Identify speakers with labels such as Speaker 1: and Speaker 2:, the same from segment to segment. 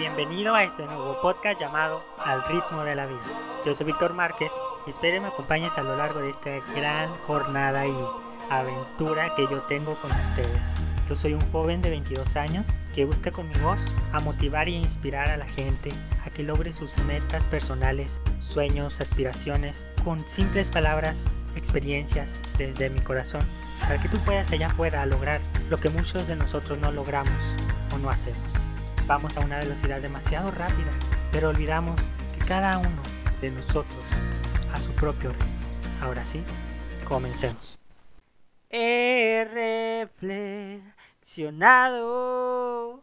Speaker 1: bienvenido a este nuevo podcast llamado Al ritmo de la vida. Yo soy Víctor Márquez y espero que me acompañes a lo largo de esta gran jornada y aventura que yo tengo con ustedes. Yo soy un joven de 22 años que busca con mi voz a motivar y inspirar a la gente a que logre sus metas personales, sueños, aspiraciones, con simples palabras, experiencias desde mi corazón, para que tú puedas allá afuera lograr lo que muchos de nosotros no logramos o no hacemos. Vamos a una velocidad demasiado rápida, pero olvidamos que cada uno de nosotros a su propio ritmo. Ahora sí, comencemos. He reflexionado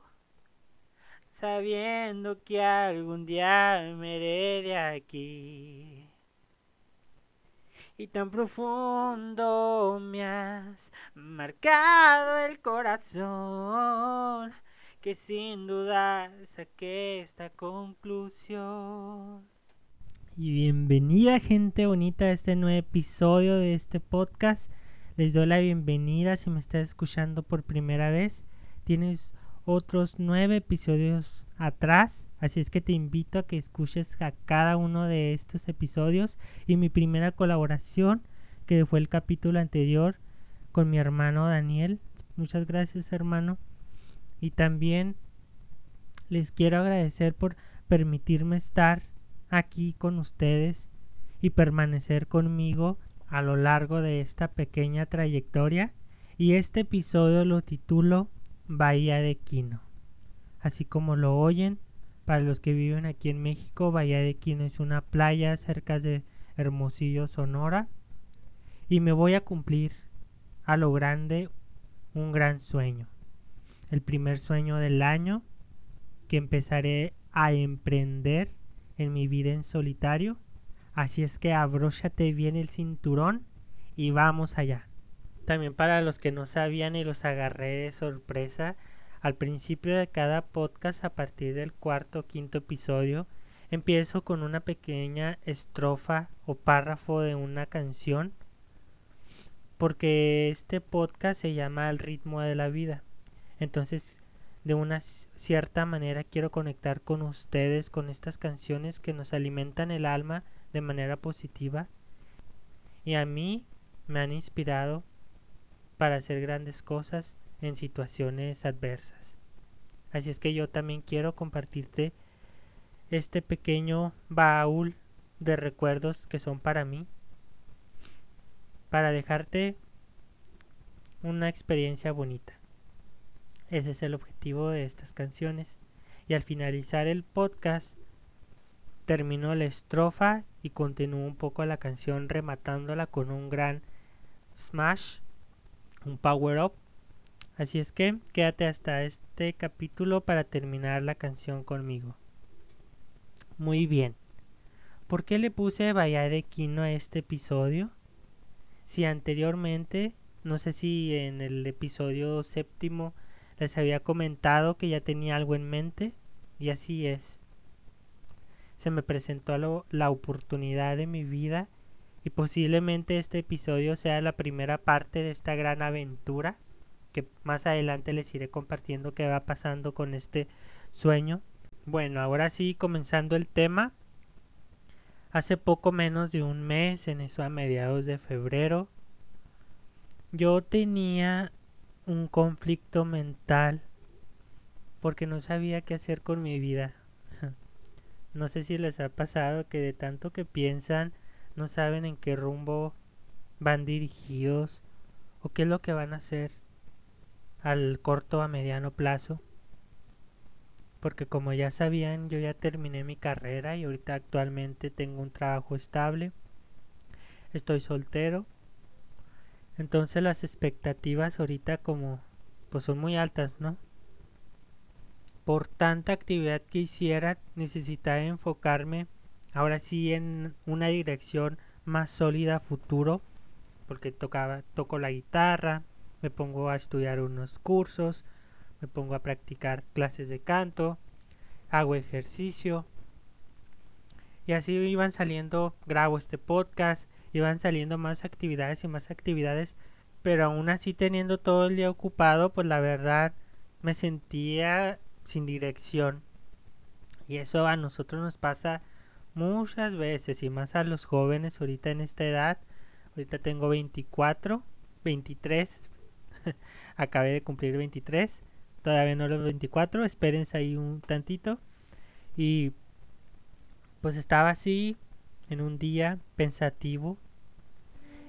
Speaker 1: sabiendo que algún día me iré de aquí. Y tan profundo me has marcado el corazón que sin duda saqué esta conclusión. Y bienvenida gente bonita a este nuevo episodio de este podcast. Les doy la bienvenida si me estás escuchando por primera vez. Tienes otros nueve episodios atrás, así es que te invito a que escuches a cada uno de estos episodios y mi primera colaboración que fue el capítulo anterior con mi hermano Daniel. Muchas gracias hermano. Y también les quiero agradecer por permitirme estar aquí con ustedes y permanecer conmigo a lo largo de esta pequeña trayectoria y este episodio lo titulo Bahía de Quino. Así como lo oyen, para los que viven aquí en México, Bahía de Quino es una playa cerca de Hermosillo, Sonora, y me voy a cumplir a lo grande un gran sueño. El primer sueño del año que empezaré a emprender en mi vida en solitario Así es que abróchate bien el cinturón y vamos allá. También para los que no sabían y los agarré de sorpresa, al principio de cada podcast, a partir del cuarto o quinto episodio, empiezo con una pequeña estrofa o párrafo de una canción, porque este podcast se llama El ritmo de la vida. Entonces, de una cierta manera quiero conectar con ustedes con estas canciones que nos alimentan el alma de manera positiva y a mí me han inspirado para hacer grandes cosas en situaciones adversas. Así es que yo también quiero compartirte este pequeño baúl de recuerdos que son para mí, para dejarte una experiencia bonita. Ese es el objetivo de estas canciones. Y al finalizar el podcast terminó la estrofa y continuó un poco la canción rematándola con un gran smash, un power up. Así es que quédate hasta este capítulo para terminar la canción conmigo. Muy bien. ¿Por qué le puse Bahía de Quino a este episodio? Si anteriormente, no sé si en el episodio séptimo les había comentado que ya tenía algo en mente, y así es se me presentó la oportunidad de mi vida y posiblemente este episodio sea la primera parte de esta gran aventura que más adelante les iré compartiendo qué va pasando con este sueño. Bueno, ahora sí, comenzando el tema. Hace poco menos de un mes, en eso a mediados de febrero, yo tenía un conflicto mental porque no sabía qué hacer con mi vida. No sé si les ha pasado que de tanto que piensan no saben en qué rumbo van dirigidos o qué es lo que van a hacer al corto a mediano plazo. Porque como ya sabían, yo ya terminé mi carrera y ahorita actualmente tengo un trabajo estable. Estoy soltero. Entonces las expectativas ahorita como pues son muy altas, ¿no? por tanta actividad que hiciera, necesitaba enfocarme ahora sí en una dirección más sólida futuro, porque tocaba, toco la guitarra, me pongo a estudiar unos cursos, me pongo a practicar clases de canto, hago ejercicio. Y así iban saliendo, grabo este podcast, iban saliendo más actividades y más actividades, pero aún así teniendo todo el día ocupado, pues la verdad me sentía sin dirección. Y eso a nosotros nos pasa muchas veces y más a los jóvenes ahorita en esta edad. Ahorita tengo 24, 23. Acabé de cumplir 23. Todavía no los 24. Espérense ahí un tantito. Y pues estaba así en un día pensativo.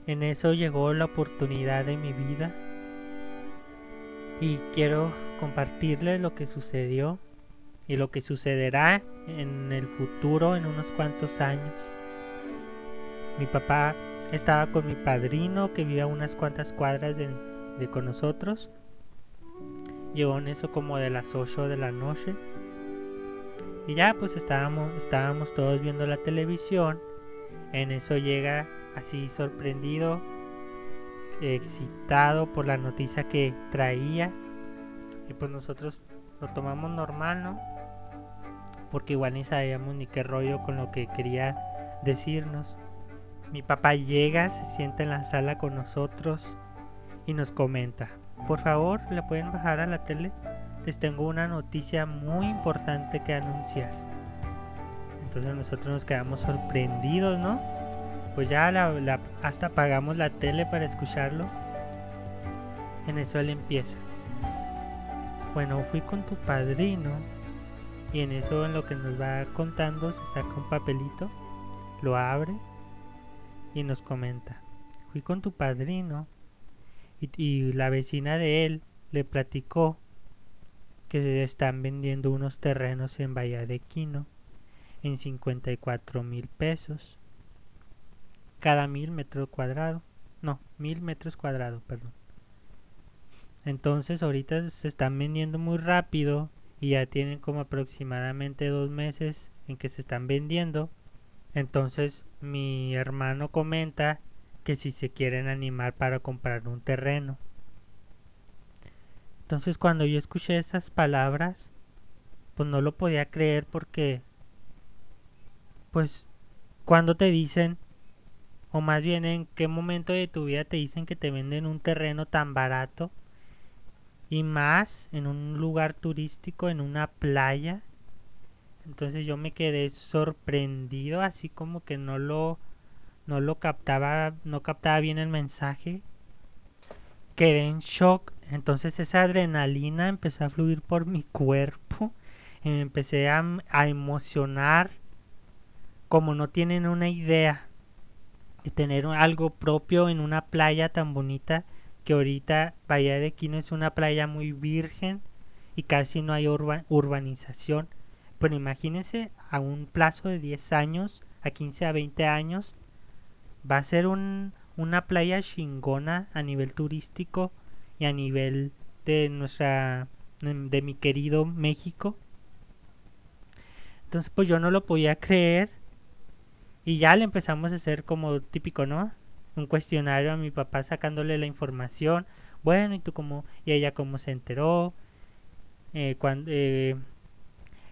Speaker 1: En eso llegó la oportunidad de mi vida. Y quiero compartirles lo que sucedió y lo que sucederá en el futuro en unos cuantos años. Mi papá estaba con mi padrino que vivía unas cuantas cuadras de, con nosotros. Llegó en eso como de las 8 de la noche. Y ya pues estábamos todos viendo la televisión. En eso llega así sorprendido, excitado por la noticia que traía. Y pues nosotros lo tomamos normal, ¿no? porque igual ni sabíamos ni qué rollo con lo que quería decirnos. Mi papá llega, se sienta en la sala con nosotros y nos comenta, por favor, ¿le pueden bajar a la tele? Les tengo una noticia muy importante que anunciar. Entonces nosotros nos quedamos sorprendidos, ¿no? Pues ya hasta apagamos la tele para escucharlo. En eso él empieza. Bueno, fui con tu padrino y en eso, en lo que nos va contando, se saca un papelito, lo abre y nos comenta. Fui con tu padrino y, la vecina de él le platicó que se están vendiendo unos terrenos en Bahía de Quino en 54 mil pesos cada mil metros cuadrados. No, mil metros cuadrados, perdón. Entonces ahorita se están vendiendo muy rápido y ya tienen como aproximadamente dos meses en que se están vendiendo. Entonces mi hermano comenta que si se quieren animar para comprar un terreno. Entonces cuando yo escuché esas palabras, pues no lo podía creer porque, pues, cuando te dicen, o más bien en qué momento de tu vida te dicen que te venden un terreno tan barato, y más en un lugar turístico, en una playa. Entonces yo me quedé sorprendido, así como que no lo no lo captaba, no captaba bien el mensaje. Quedé en shock, entonces esa adrenalina empezó a fluir por mi cuerpo y me empecé a, a emocionar como no tienen una idea de tener algo propio en una playa tan bonita que ahorita Bahía de Quino es una playa muy virgen y casi no hay urbanización. Pero imagínense a un plazo de 10 años, a 15 a 20 años, va a ser un, una playa chingona a nivel turístico y a nivel de nuestra de mi querido México. Entonces pues yo no lo podía creer y ya le empezamos a hacer como típico, ¿no? un cuestionario a mi papá sacándole la información. Bueno, ¿y tú cómo? ¿Y ella cómo se enteró? Eh, cuando, eh,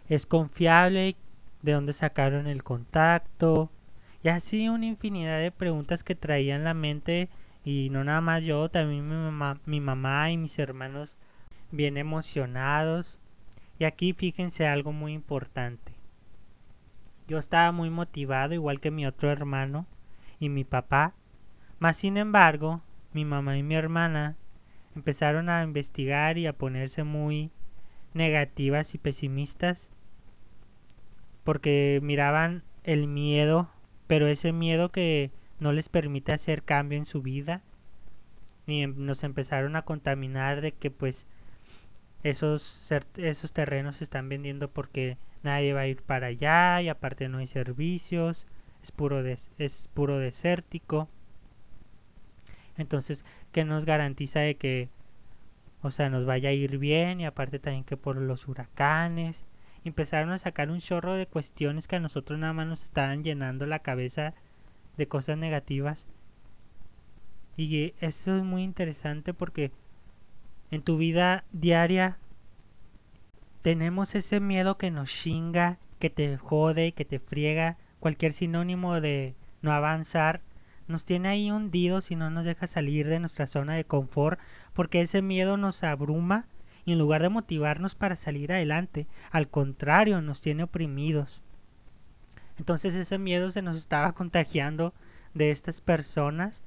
Speaker 1: ¿Es confiable? ¿De dónde sacaron el contacto? Y así una infinidad de preguntas que traía en la mente y no nada más yo, también mi mamá, mi mamá y mis hermanos bien emocionados. Y aquí fíjense algo muy importante. Yo estaba muy motivado, igual que mi otro hermano y mi papá, mas sin embargo, mi mamá y mi hermana empezaron a investigar y a ponerse muy negativas y pesimistas porque miraban el miedo, pero ese miedo que no les permite hacer cambio en su vida y em, nos empezaron a contaminar de que pues esos, esos terrenos se están vendiendo porque nadie va a ir para allá y aparte no hay servicios, es puro, es puro desértico. Entonces, ¿qué nos garantiza de que, o sea, nos vaya a ir bien? Y aparte también que por los huracanes. Empezaron a sacar un chorro de cuestiones que a nosotros nada más nos estaban llenando la cabeza de cosas negativas. Y eso es muy interesante porque en tu vida diaria tenemos ese miedo que nos chinga, que te jode, que te friega, cualquier sinónimo de no avanzar nos tiene ahí hundidos y no nos deja salir de nuestra zona de confort porque ese miedo nos abruma y en lugar de motivarnos para salir adelante, al contrario, nos tiene oprimidos. Entonces ese miedo se nos estaba contagiando de estas personas,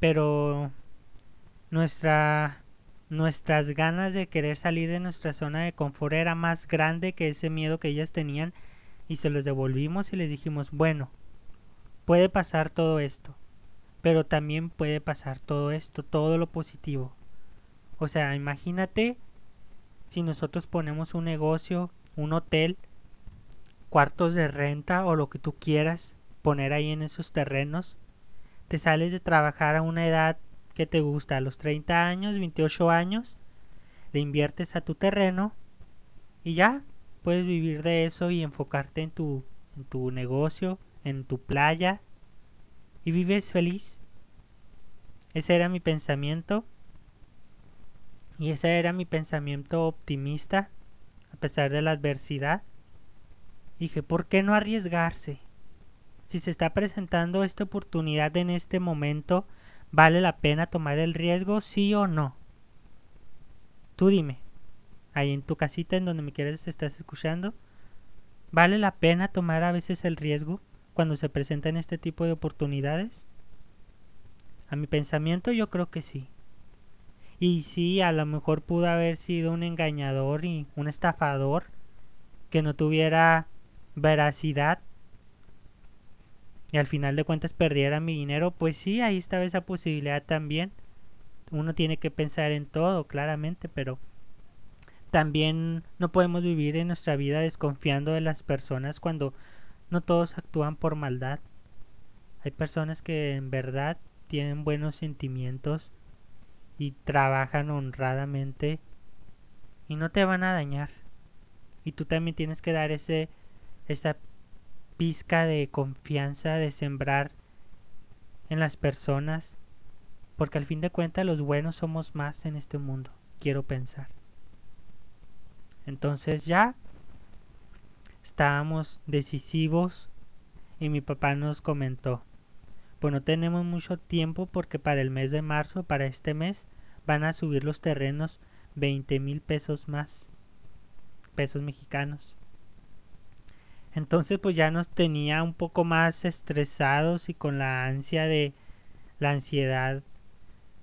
Speaker 1: pero nuestra nuestras ganas de querer salir de nuestra zona de confort era más grande que ese miedo que ellas tenían y se los devolvimos y les dijimos, bueno, puede pasar todo esto, pero también puede pasar todo esto, todo lo positivo. O sea, imagínate si nosotros ponemos un negocio, un hotel, cuartos de renta o lo que tú quieras poner ahí en esos terrenos, te sales de trabajar a una edad que te gusta, a los 30 años, 28 años, le inviertes a tu terreno y ya puedes vivir de eso y enfocarte en tu, en tu negocio, en tu playa y vives feliz. Ese era mi pensamiento y ese era mi pensamiento optimista a pesar de la adversidad. Dije, ¿por qué no arriesgarse? Si se está presentando esta oportunidad en este momento, ¿vale la pena tomar el riesgo, sí o no? Tú dime, ahí en tu casita en donde me quieres estás escuchando, ¿vale la pena tomar a veces el riesgo cuando se presentan este tipo de oportunidades? A mi pensamiento yo creo que sí. Y sí, a lo mejor pudo haber sido un engañador y un estafador que no tuviera veracidad y al final de cuentas perdiera mi dinero, pues sí, ahí estaba esa posibilidad también. Uno tiene que pensar en todo, claramente, pero también no podemos vivir en nuestra vida desconfiando de las personas cuando no todos actúan por maldad. Hay personas que en verdad tienen buenos sentimientos y trabajan honradamente y no te van a dañar. Y tú también tienes que dar ese esa pizca de confianza de sembrar en las personas, porque al fin de cuentas los buenos somos más en este mundo, quiero pensar. Entonces ya estábamos decisivos y mi papá nos comentó, pues no tenemos mucho tiempo porque para el mes de marzo, para este mes, van a subir los terrenos 20 mil pesos más, pesos mexicanos. Entonces pues ya nos tenía un poco más estresados y con la ansia de la ansiedad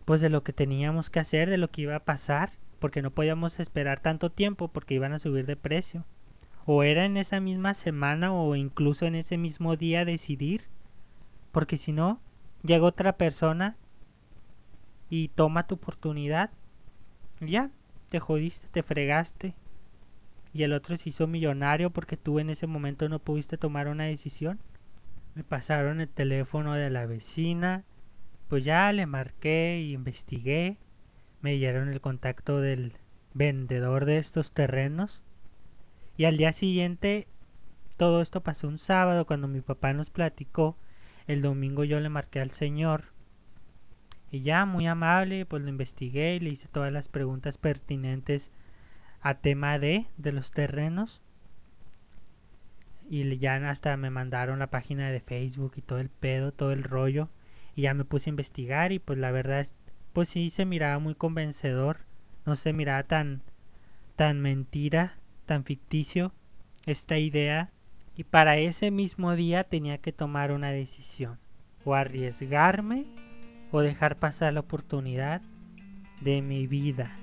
Speaker 1: pues de lo que teníamos que hacer, de lo que iba a pasar porque no podíamos esperar tanto tiempo porque iban a subir de precio. O era en esa misma semana o incluso en ese mismo día decidir. Porque si no, llega otra persona y toma tu oportunidad. Ya, te jodiste, te fregaste. Y el otro se hizo millonario porque tú en ese momento no pudiste tomar una decisión. Me pasaron el teléfono de la vecina. Pues ya le marqué y investigué me dieron el contacto del vendedor de estos terrenos. Y al día siguiente, todo esto pasó un sábado cuando mi papá nos platicó. El domingo yo le marqué al señor. Y ya, muy amable, pues lo investigué y le hice todas las preguntas pertinentes a tema de, de los terrenos. Y ya hasta me mandaron la página de Facebook y todo el pedo, todo el rollo. Y ya me puse a investigar y pues la verdad pues sí se miraba muy convencedor, no se miraba tan tan mentira, tan ficticio esta idea y para ese mismo día tenía que tomar una decisión, o arriesgarme o dejar pasar la oportunidad de mi vida.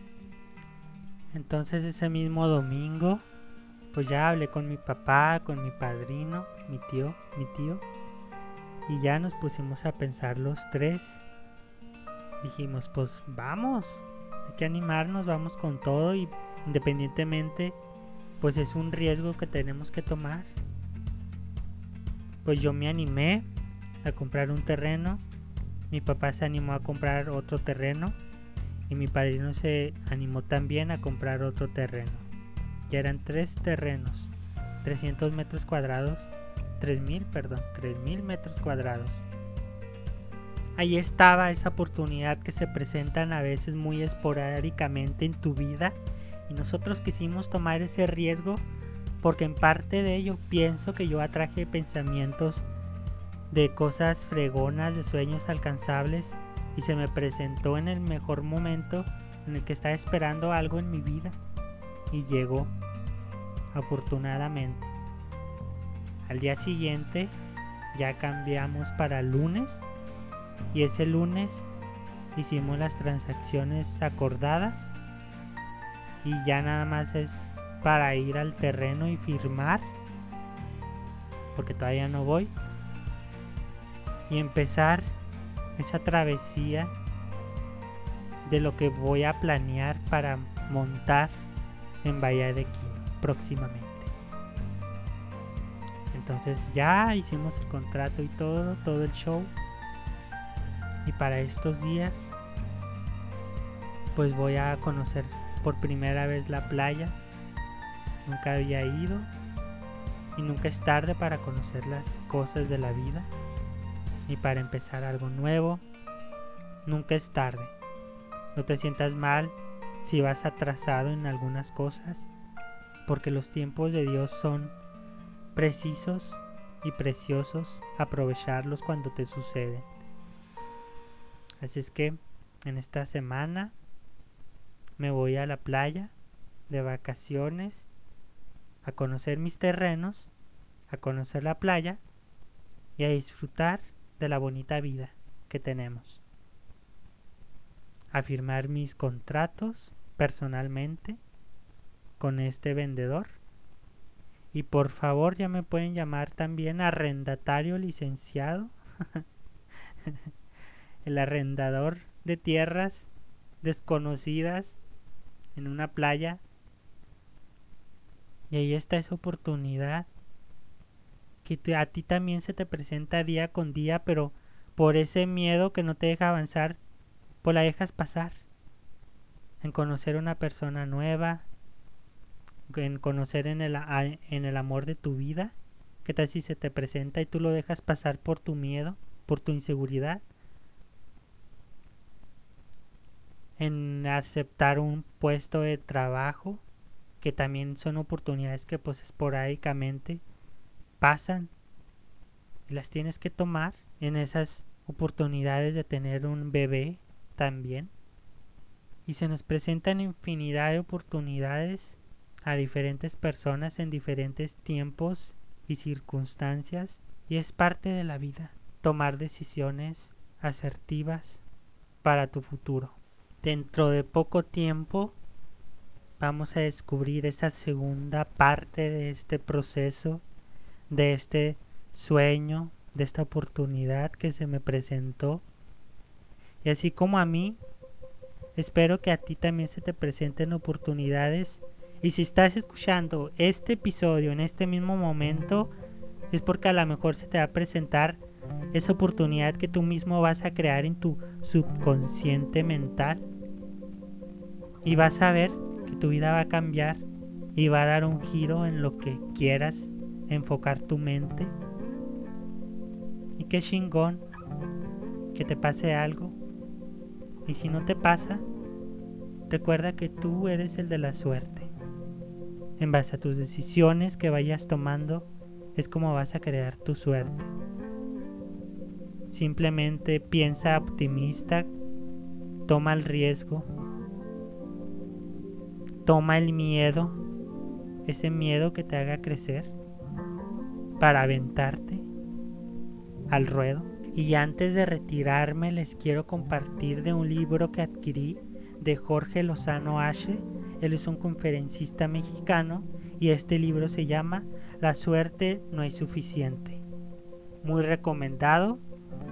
Speaker 1: Entonces ese mismo domingo, pues ya hablé con mi papá, con mi padrino, mi tío, mi tío, y ya nos pusimos a pensar los tres dijimos, pues vamos, hay que animarnos, vamos con todo y independientemente, pues es un riesgo que tenemos que tomar. Pues yo me animé a comprar un terreno, mi papá se animó a comprar otro terreno y mi padrino se animó también a comprar otro terreno. Ya eran tres terrenos, 300 metros cuadrados, 3000, perdón, 3000 metros cuadrados ahí estaba esa oportunidad que se presentan a veces muy esporádicamente en tu vida y nosotros quisimos tomar ese riesgo porque en parte de ello pienso que yo atraje pensamientos de cosas fregonas, de sueños alcanzables y se me presentó en el mejor momento en el que estaba esperando algo en mi vida y llegó, afortunadamente. Al día siguiente ya cambiamos para lunes y ese lunes hicimos las transacciones acordadas y ya nada más es para ir al terreno y firmar porque todavía no voy y empezar esa travesía de lo que voy a planear para montar en Bahía de Quino próximamente. Entonces ya hicimos el contrato y todo, todo el show. Y para estos días, pues voy a conocer por primera vez la playa. Nunca había ido. Y nunca es tarde para conocer las cosas de la vida. Ni para empezar algo nuevo. Nunca es tarde. No te sientas mal si vas atrasado en algunas cosas. Porque los tiempos de Dios son precisos y preciosos aprovecharlos cuando te suceden. Así es que en esta semana me voy a la playa de vacaciones a conocer mis terrenos, a conocer la playa y a disfrutar de la bonita vida que tenemos. A firmar mis contratos personalmente con este vendedor y por favor ya me pueden llamar también arrendatario licenciado. el arrendador de tierras desconocidas en una playa. Y ahí está esa oportunidad que a ti también se te presenta día con día, pero por ese miedo que no te deja avanzar, pues la dejas pasar. En conocer una persona nueva, en conocer en el, en el amor de tu vida? ¿Qué tal si se te presenta y tú lo dejas pasar por tu miedo, por tu inseguridad? En aceptar un puesto de trabajo, que también son oportunidades que pues esporádicamente pasan y las tienes que tomar en esas oportunidades de tener un bebé también. Y se nos presentan infinidad de oportunidades a diferentes personas en diferentes tiempos y circunstancias y es parte de la vida tomar decisiones asertivas para tu futuro. Dentro de poco tiempo vamos a descubrir esa segunda parte de este proceso, de este sueño, de esta oportunidad que se me presentó. Y así como a mí, espero que a ti también se te presenten oportunidades y si estás escuchando este episodio en este mismo momento, es porque a lo mejor se te va a presentar esa oportunidad que tú mismo vas a crear en tu subconsciente mental. Y vas a ver que tu vida va a cambiar y va a dar un giro en lo que quieras enfocar tu mente. Y qué chingón que te pase algo. Y si no te pasa, recuerda que tú eres el de la suerte. En base a tus decisiones que vayas tomando es como vas a crear tu suerte. Simplemente piensa optimista, toma el riesgo, toma el miedo, ese miedo que te haga crecer para aventarte al ruedo. Y antes de retirarme les quiero compartir de un libro que adquirí de Jorge Lozano H él es un conferencista mexicano y este libro se llama La suerte no es suficiente. Muy recomendado.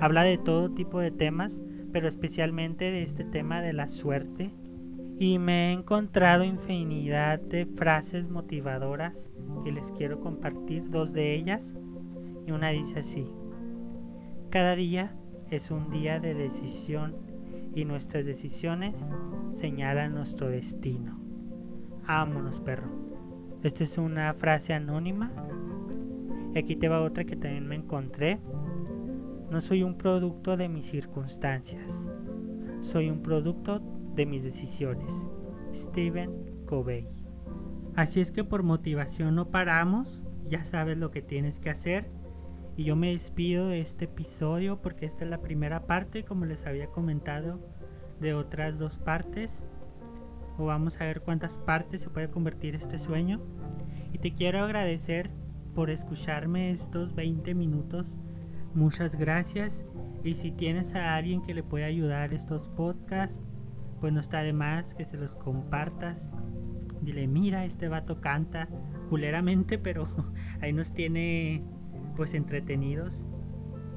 Speaker 1: Habla de todo tipo de temas, pero especialmente de este tema de la suerte. Y me he encontrado infinidad de frases motivadoras que les quiero compartir, dos de ellas. Y una dice así, cada día es un día de decisión y nuestras decisiones señalan nuestro destino. Vámonos, perro. Esta es una frase anónima. Y aquí te va otra que también me encontré. No soy un producto de mis circunstancias. Soy un producto de mis decisiones. Stephen Covey. Así es que por motivación no paramos. Ya sabes lo que tienes que hacer. Y yo me despido de este episodio porque esta es la primera parte, como les había comentado, de otras dos partes o vamos a ver cuántas partes se puede convertir este sueño. Y te quiero agradecer por escucharme estos 20 minutos. Muchas gracias. Y si tienes a alguien que le pueda ayudar estos podcasts, pues no está de más que se los compartas. Dile, mira, este vato canta culeramente, pero ahí nos tiene pues entretenidos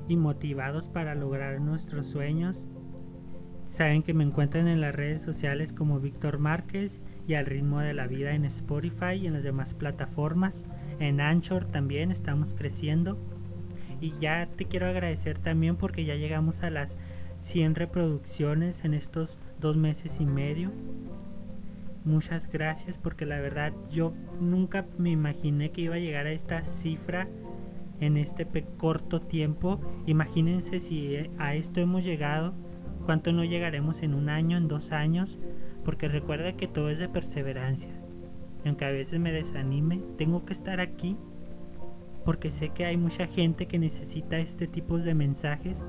Speaker 1: y motivados para lograr nuestros sueños. Saben que me encuentran en las redes sociales como Víctor Márquez y al ritmo de la vida en Spotify y en las demás plataformas. En Anchor también estamos creciendo. Y ya te quiero agradecer también porque ya llegamos a las 100 reproducciones en estos dos meses y medio. Muchas gracias porque la verdad yo nunca me imaginé que iba a llegar a esta cifra en este corto tiempo. Imagínense si eh, a esto hemos llegado ¿Cuánto no llegaremos en un año, en dos años? Porque recuerda que todo es de perseverancia. Aunque a veces me desanime, tengo que estar aquí porque sé que hay mucha gente que necesita este tipo de mensajes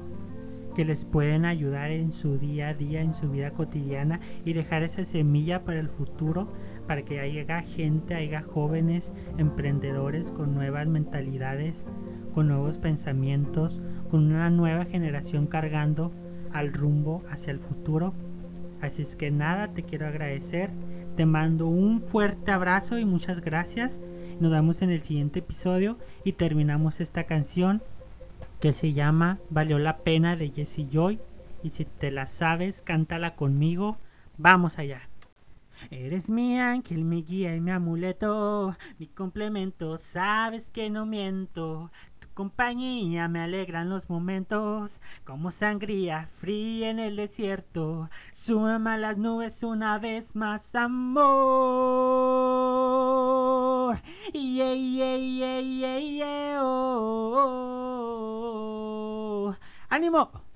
Speaker 1: que les pueden ayudar en su día a día, en su vida cotidiana y dejar esa semilla para el futuro, para que haya gente, haya jóvenes emprendedores con nuevas mentalidades, con nuevos pensamientos, con una nueva generación cargando al rumbo hacia el futuro. Así es que nada, te quiero agradecer. Te mando un fuerte abrazo y muchas gracias. Nos vemos en el siguiente episodio y terminamos esta canción que se llama Valió la pena de Jesse Joy. Y si te la sabes, cántala conmigo. Vamos allá. Eres mi ángel, mi guía y mi amuleto, mi complemento, sabes que no miento compañía me alegran los momentos, como sangría fría en el desierto. Súbeme a las nubes una vez más, amor. Yeah, yeah, yeah, yeah, yeah, oh, oh, oh. ¡Ánimo!